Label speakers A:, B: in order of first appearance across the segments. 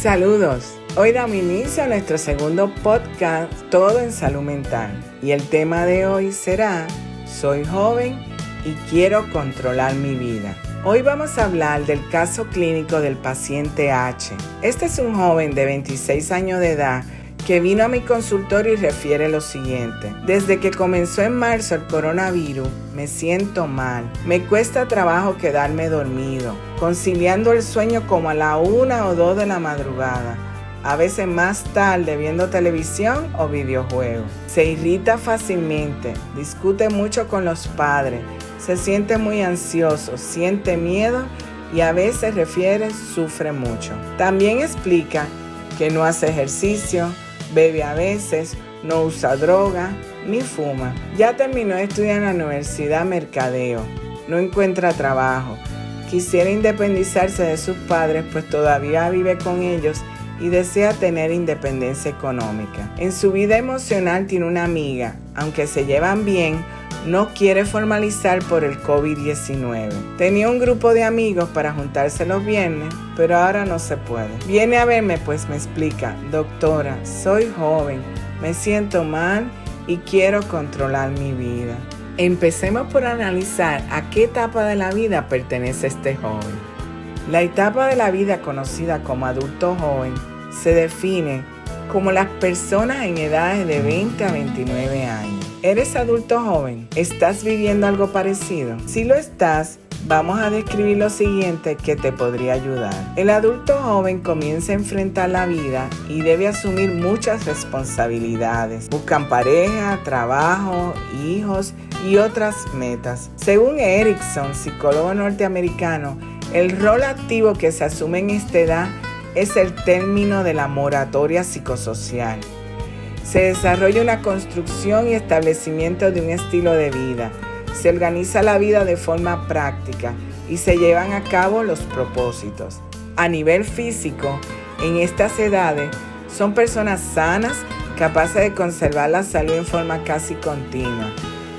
A: Saludos. Hoy damos inicio a nuestro segundo podcast Todo en Salud Mental. Y el tema de hoy será Soy joven y quiero controlar mi vida. Hoy vamos a hablar del caso clínico del paciente H. Este es un joven de 26 años de edad que vino a mi consultorio y refiere lo siguiente. Desde que comenzó en marzo el coronavirus, me siento mal. Me cuesta trabajo quedarme dormido, conciliando el sueño como a la una o dos de la madrugada. A veces más tarde viendo televisión o videojuegos. Se irrita fácilmente, discute mucho con los padres, se siente muy ansioso, siente miedo y a veces refiere sufre mucho. También explica que no hace ejercicio, bebe a veces, no usa droga ni fuma. Ya terminó de estudiar en la Universidad Mercadeo, no encuentra trabajo. Quisiera independizarse de sus padres pues todavía vive con ellos y desea tener independencia económica. En su vida emocional tiene una amiga, aunque se llevan bien, no quiere formalizar por el COVID-19. Tenía un grupo de amigos para juntarse los viernes, pero ahora no se puede. Viene a verme pues me explica, doctora, soy joven, me siento mal y quiero controlar mi vida. Empecemos por analizar a qué etapa de la vida pertenece este joven. La etapa de la vida conocida como adulto joven se define como las personas en edades de 20 a 29 años. ¿Eres adulto joven? ¿Estás viviendo algo parecido? Si lo estás, vamos a describir lo siguiente que te podría ayudar. El adulto joven comienza a enfrentar la vida y debe asumir muchas responsabilidades. Buscan pareja, trabajo, hijos y otras metas. Según Erickson, psicólogo norteamericano, el rol activo que se asume en esta edad es el término de la moratoria psicosocial se desarrolla una construcción y establecimiento de un estilo de vida. Se organiza la vida de forma práctica y se llevan a cabo los propósitos. A nivel físico, en estas edades, son personas sanas capaces de conservar la salud en forma casi continua.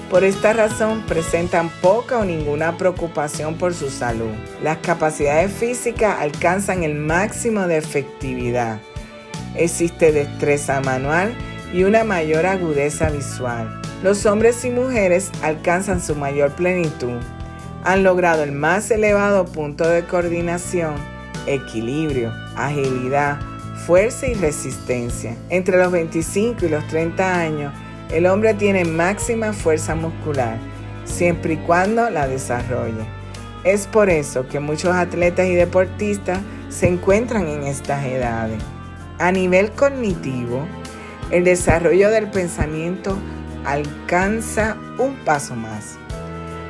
A: Por esta razón presentan poca o ninguna preocupación por su salud. Las capacidades físicas alcanzan el máximo de efectividad. Existe destreza manual y una mayor agudeza visual. Los hombres y mujeres alcanzan su mayor plenitud. Han logrado el más elevado punto de coordinación, equilibrio, agilidad, fuerza y resistencia. Entre los 25 y los 30 años, el hombre tiene máxima fuerza muscular, siempre y cuando la desarrolle. Es por eso que muchos atletas y deportistas se encuentran en estas edades. A nivel cognitivo, el desarrollo del pensamiento alcanza un paso más.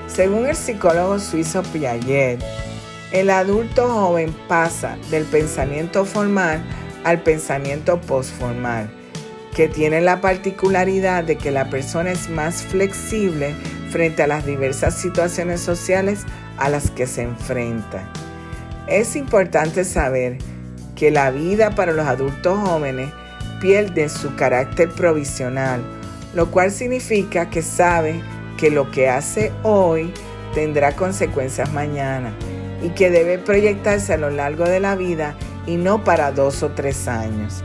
A: Según el psicólogo suizo Piaget, el adulto joven pasa del pensamiento formal al pensamiento postformal, que tiene la particularidad de que la persona es más flexible frente a las diversas situaciones sociales a las que se enfrenta. Es importante saber que la vida para los adultos jóvenes pierde su carácter provisional, lo cual significa que sabe que lo que hace hoy tendrá consecuencias mañana y que debe proyectarse a lo largo de la vida y no para dos o tres años.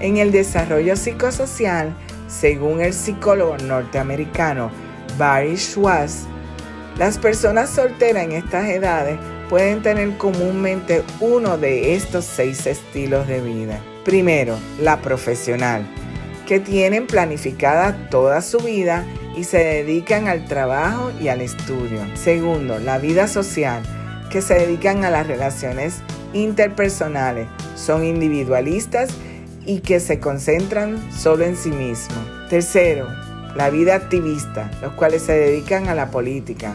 A: En el desarrollo psicosocial, según el psicólogo norteamericano Barry Schwartz, las personas solteras en estas edades pueden tener comúnmente uno de estos seis estilos de vida. Primero, la profesional, que tienen planificada toda su vida y se dedican al trabajo y al estudio. Segundo, la vida social, que se dedican a las relaciones interpersonales, son individualistas y que se concentran solo en sí mismos. Tercero, la vida activista, los cuales se dedican a la política.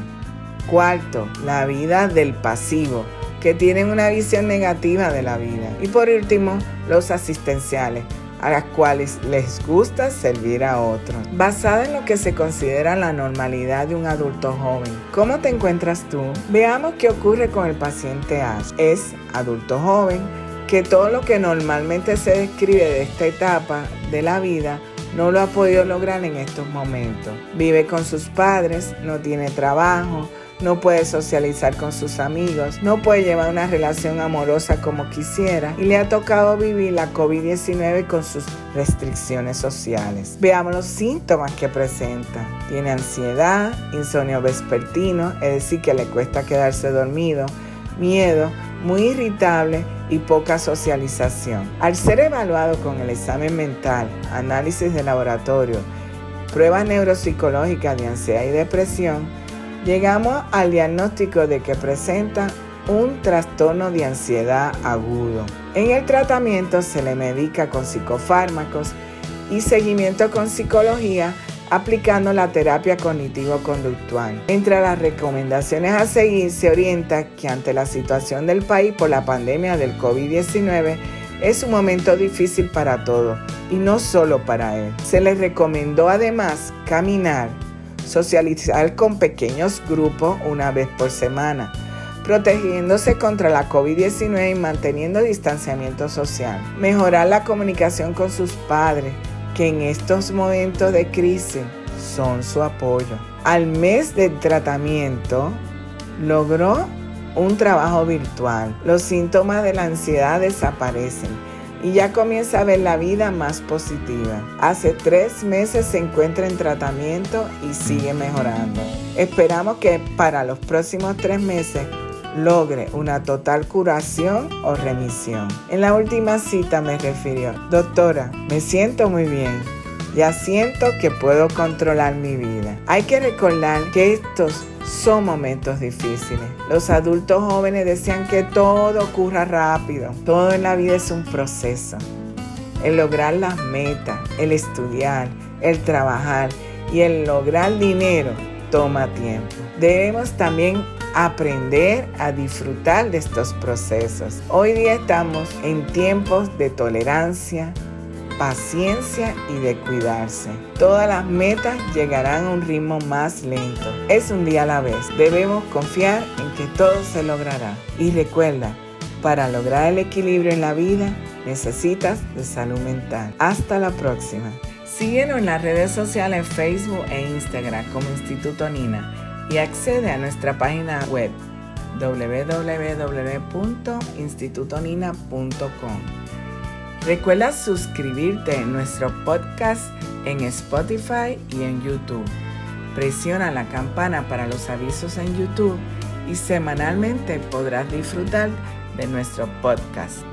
A: Cuarto, la vida del pasivo, que tienen una visión negativa de la vida. Y por último, los asistenciales, a las cuales les gusta servir a otros. Basada en lo que se considera la normalidad de un adulto joven. ¿Cómo te encuentras tú? Veamos qué ocurre con el paciente Ash. Es adulto joven que todo lo que normalmente se describe de esta etapa de la vida no lo ha podido lograr en estos momentos. Vive con sus padres, no tiene trabajo, no puede socializar con sus amigos, no puede llevar una relación amorosa como quisiera y le ha tocado vivir la COVID-19 con sus restricciones sociales. Veamos los síntomas que presenta. Tiene ansiedad, insomnio vespertino, es decir, que le cuesta quedarse dormido, miedo, muy irritable y poca socialización. Al ser evaluado con el examen mental, análisis de laboratorio, pruebas neuropsicológicas de ansiedad y depresión, llegamos al diagnóstico de que presenta un trastorno de ansiedad agudo. En el tratamiento se le medica con psicofármacos y seguimiento con psicología aplicando la terapia cognitivo-conductual. Entre las recomendaciones a seguir se orienta que ante la situación del país por la pandemia del COVID-19 es un momento difícil para todos y no solo para él. Se les recomendó además caminar, socializar con pequeños grupos una vez por semana, protegiéndose contra la COVID-19 y manteniendo distanciamiento social, mejorar la comunicación con sus padres, que en estos momentos de crisis son su apoyo. Al mes de tratamiento, logró un trabajo virtual. Los síntomas de la ansiedad desaparecen y ya comienza a ver la vida más positiva. Hace tres meses se encuentra en tratamiento y sigue mejorando. Esperamos que para los próximos tres meses logre una total curación o remisión. En la última cita me refirió, doctora, me siento muy bien. Ya siento que puedo controlar mi vida. Hay que recordar que estos son momentos difíciles. Los adultos jóvenes desean que todo ocurra rápido. Todo en la vida es un proceso. El lograr las metas, el estudiar, el trabajar y el lograr dinero toma tiempo. Debemos también aprender a disfrutar de estos procesos. Hoy día estamos en tiempos de tolerancia, paciencia y de cuidarse. Todas las metas llegarán a un ritmo más lento. Es un día a la vez. Debemos confiar en que todo se logrará. Y recuerda, para lograr el equilibrio en la vida, necesitas de salud mental. Hasta la próxima. Síguenos en las redes sociales Facebook e Instagram como Instituto Nina y accede a nuestra página web www.institutonina.com. Recuerda suscribirte a nuestro podcast en Spotify y en YouTube. Presiona la campana para los avisos en YouTube y semanalmente podrás disfrutar de nuestro podcast.